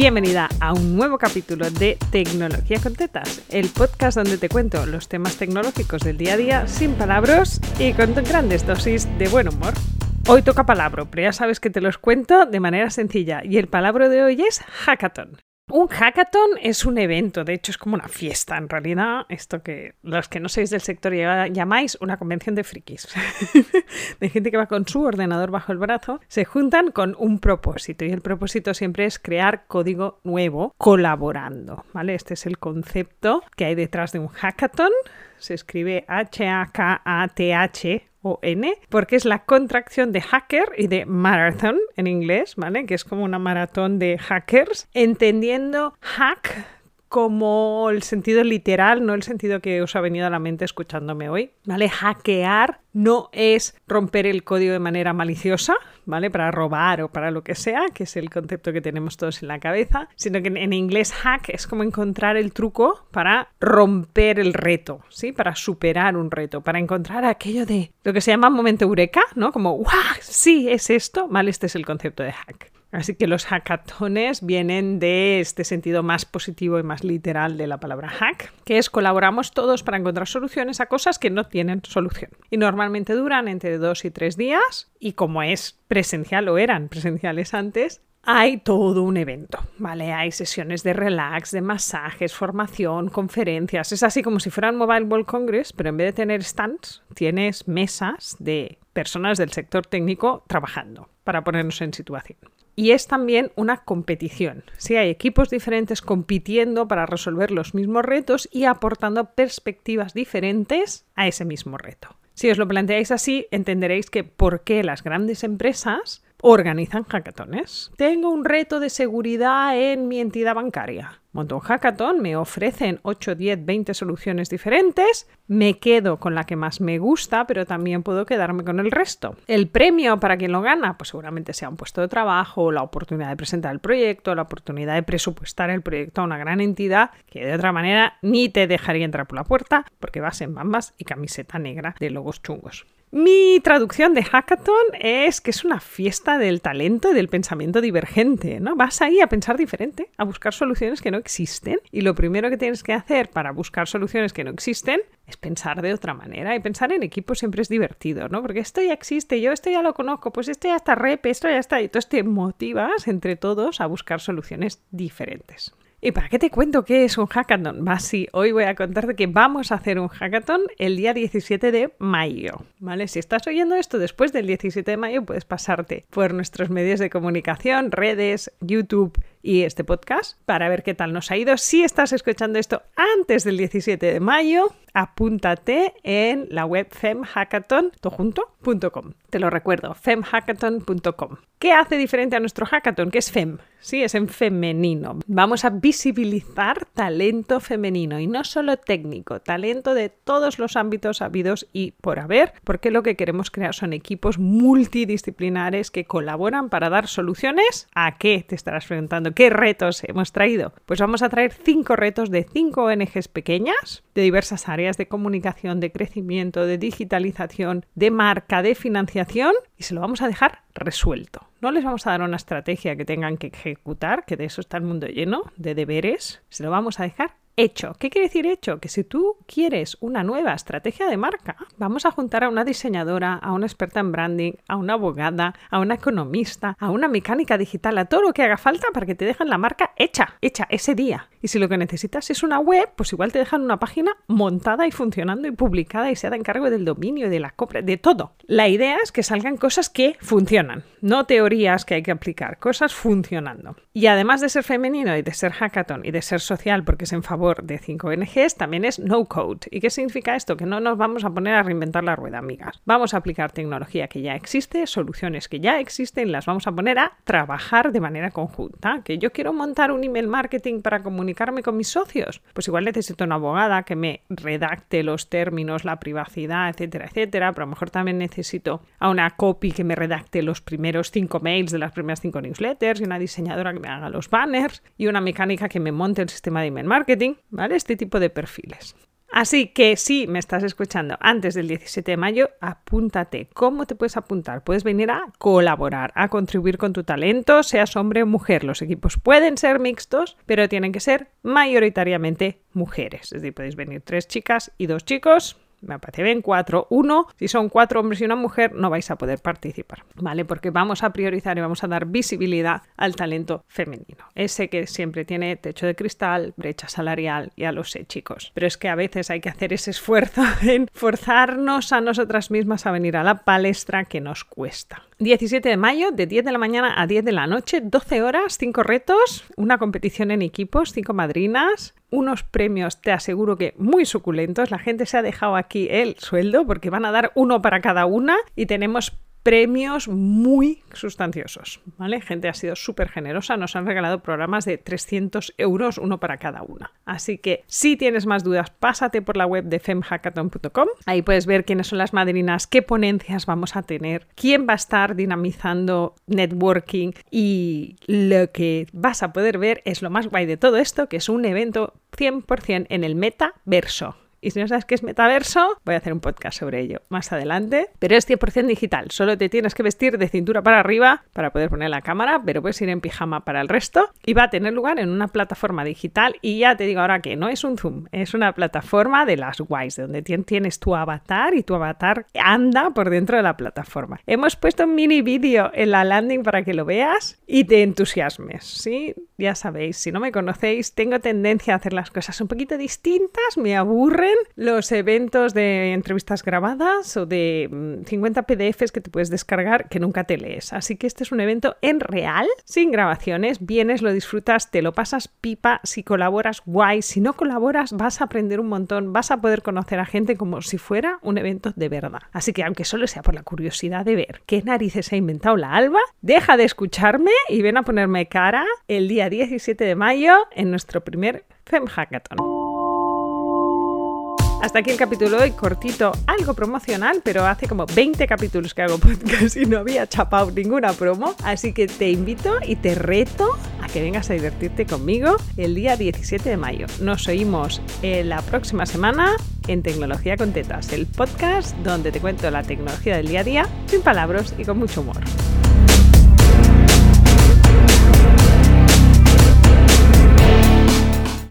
Bienvenida a un nuevo capítulo de Tecnología con Tetas, el podcast donde te cuento los temas tecnológicos del día a día sin palabras y con grandes dosis de buen humor. Hoy toca palabra, pero ya sabes que te los cuento de manera sencilla y el palabra de hoy es hackathon. Un hackathon es un evento, de hecho es como una fiesta en realidad, esto que los que no sois del sector llamáis una convención de frikis, de gente que va con su ordenador bajo el brazo, se juntan con un propósito y el propósito siempre es crear código nuevo colaborando, ¿vale? Este es el concepto que hay detrás de un hackathon, se escribe H-A-K-A-T-H o N, porque es la contracción de hacker y de marathon en inglés, ¿vale? Que es como una maratón de hackers, entendiendo hack como el sentido literal, no el sentido que os ha venido a la mente escuchándome hoy, ¿vale? Hackear no es romper el código de manera maliciosa, ¿vale? Para robar o para lo que sea, que es el concepto que tenemos todos en la cabeza, sino que en inglés hack es como encontrar el truco para romper el reto, ¿sí? Para superar un reto, para encontrar aquello de lo que se llama momento eureka, ¿no? Como, ¡guau! Sí, es esto, ¿vale? Este es el concepto de hack. Así que los hackatones vienen de este sentido más positivo y más literal de la palabra hack, que es colaboramos todos para encontrar soluciones a cosas que no tienen solución. Y normalmente duran entre dos y tres días y como es presencial o eran presenciales antes, hay todo un evento, ¿vale? Hay sesiones de relax, de masajes, formación, conferencias. Es así como si fuera un Mobile World Congress, pero en vez de tener stands, tienes mesas de personas del sector técnico trabajando para ponernos en situación y es también una competición. Si hay equipos diferentes compitiendo para resolver los mismos retos y aportando perspectivas diferentes a ese mismo reto. Si os lo planteáis así, entenderéis que por qué las grandes empresas organizan hackatones. Tengo un reto de seguridad en mi entidad bancaria. Monto un hackathon, me ofrecen 8, 10, 20 soluciones diferentes, me quedo con la que más me gusta, pero también puedo quedarme con el resto. El premio para quien lo gana, pues seguramente sea un puesto de trabajo, la oportunidad de presentar el proyecto, la oportunidad de presupuestar el proyecto a una gran entidad que de otra manera ni te dejaría entrar por la puerta porque vas en bambas y camiseta negra de logos chungos. Mi traducción de hackathon es que es una fiesta del talento y del pensamiento divergente, ¿no? Vas ahí a pensar diferente, a buscar soluciones que no existen y lo primero que tienes que hacer para buscar soluciones que no existen es pensar de otra manera y pensar en equipo siempre es divertido, ¿no? Porque esto ya existe, yo esto ya lo conozco, pues esto ya está rep, esto ya está y entonces te motivas entre todos a buscar soluciones diferentes. ¿Y para qué te cuento qué es un hackathon? Va, sí, hoy voy a contarte que vamos a hacer un hackathon el día 17 de mayo, ¿vale? Si estás oyendo esto después del 17 de mayo, puedes pasarte por nuestros medios de comunicación, redes, YouTube y este podcast para ver qué tal nos ha ido. Si estás escuchando esto antes del 17 de mayo, apúntate en la web femhackathon.com. Te lo recuerdo, femhackathon.com. ¿Qué hace diferente a nuestro hackathon? Que es fem, sí, es en femenino. Vamos a visibilizar talento femenino y no solo técnico, talento de todos los ámbitos habidos y por haber, porque lo que queremos crear son equipos multidisciplinares que colaboran para dar soluciones a qué te estarás preguntando, qué retos hemos traído. Pues vamos a traer cinco retos de cinco ONGs pequeñas de diversas áreas de comunicación, de crecimiento, de digitalización, de marca, de financiación y se lo vamos a dejar resuelto. No les vamos a dar una estrategia que tengan que ejecutar, que de eso está el mundo lleno, de deberes, se lo vamos a dejar hecho. ¿Qué quiere decir hecho? Que si tú quieres una nueva estrategia de marca, vamos a juntar a una diseñadora, a una experta en branding, a una abogada, a una economista, a una mecánica digital, a todo lo que haga falta para que te dejen la marca hecha, hecha ese día. Y si lo que necesitas es una web, pues igual te dejan una página montada y funcionando y publicada y se haga cargo del dominio de la compra, de todo. La idea es que salgan cosas que funcionan, no teorías que hay que aplicar, cosas funcionando. Y además de ser femenino y de ser hackathon y de ser social porque es en favor de 5 ONGs también es no code. ¿Y qué significa esto? Que no nos vamos a poner a reinventar la rueda, amigas. Vamos a aplicar tecnología que ya existe, soluciones que ya existen, las vamos a poner a trabajar de manera conjunta. Que yo quiero montar un email marketing para comunicarme con mis socios. Pues igual necesito una abogada que me redacte los términos, la privacidad, etcétera, etcétera. Pero a lo mejor también necesito a una copy que me redacte los primeros cinco mails de las primeras cinco newsletters y una diseñadora que me haga los banners y una mecánica que me monte el sistema de email marketing. ¿Vale? Este tipo de perfiles. Así que si me estás escuchando antes del 17 de mayo, apúntate. ¿Cómo te puedes apuntar? Puedes venir a colaborar, a contribuir con tu talento, seas hombre o mujer. Los equipos pueden ser mixtos, pero tienen que ser mayoritariamente mujeres. Es decir, podéis venir tres chicas y dos chicos me parece bien, cuatro, uno. Si son cuatro hombres y una mujer, no vais a poder participar, ¿vale? Porque vamos a priorizar y vamos a dar visibilidad al talento femenino. Ese que siempre tiene techo de cristal, brecha salarial, ya lo sé, chicos. Pero es que a veces hay que hacer ese esfuerzo en forzarnos a nosotras mismas a venir a la palestra que nos cuesta. 17 de mayo, de 10 de la mañana a 10 de la noche, 12 horas, 5 retos, una competición en equipos, 5 madrinas, unos premios, te aseguro que muy suculentos. La gente se ha dejado aquí el sueldo porque van a dar uno para cada una y tenemos premios muy sustanciosos, ¿vale? Gente ha sido súper generosa, nos han regalado programas de 300 euros, uno para cada una. Así que si tienes más dudas, pásate por la web de femhackathon.com. Ahí puedes ver quiénes son las madrinas, qué ponencias vamos a tener, quién va a estar dinamizando networking y lo que vas a poder ver es lo más guay de todo esto, que es un evento 100% en el metaverso. Y si no sabes qué es metaverso, voy a hacer un podcast sobre ello más adelante. Pero es 100% digital. Solo te tienes que vestir de cintura para arriba para poder poner la cámara, pero puedes ir en pijama para el resto. Y va a tener lugar en una plataforma digital. Y ya te digo ahora que no es un Zoom, es una plataforma de las guays, donde tienes tu avatar y tu avatar anda por dentro de la plataforma. Hemos puesto un mini vídeo en la landing para que lo veas y te entusiasmes. ¿sí? Ya sabéis, si no me conocéis, tengo tendencia a hacer las cosas un poquito distintas, me aburre los eventos de entrevistas grabadas o de 50 mm, PDFs que te puedes descargar que nunca te lees. Así que este es un evento en real, sin grabaciones. Vienes, lo disfrutas, te lo pasas pipa. Si colaboras, guay. Si no colaboras, vas a aprender un montón. Vas a poder conocer a gente como si fuera un evento de verdad. Así que aunque solo sea por la curiosidad de ver qué narices ha inventado la Alba, deja de escucharme y ven a ponerme cara el día 17 de mayo en nuestro primer Fem Hackathon. Hasta aquí el capítulo hoy, cortito, algo promocional, pero hace como 20 capítulos que hago podcast y no había chapado ninguna promo. Así que te invito y te reto a que vengas a divertirte conmigo el día 17 de mayo. Nos oímos la próxima semana en Tecnología con Tetas, el podcast donde te cuento la tecnología del día a día sin palabras y con mucho humor.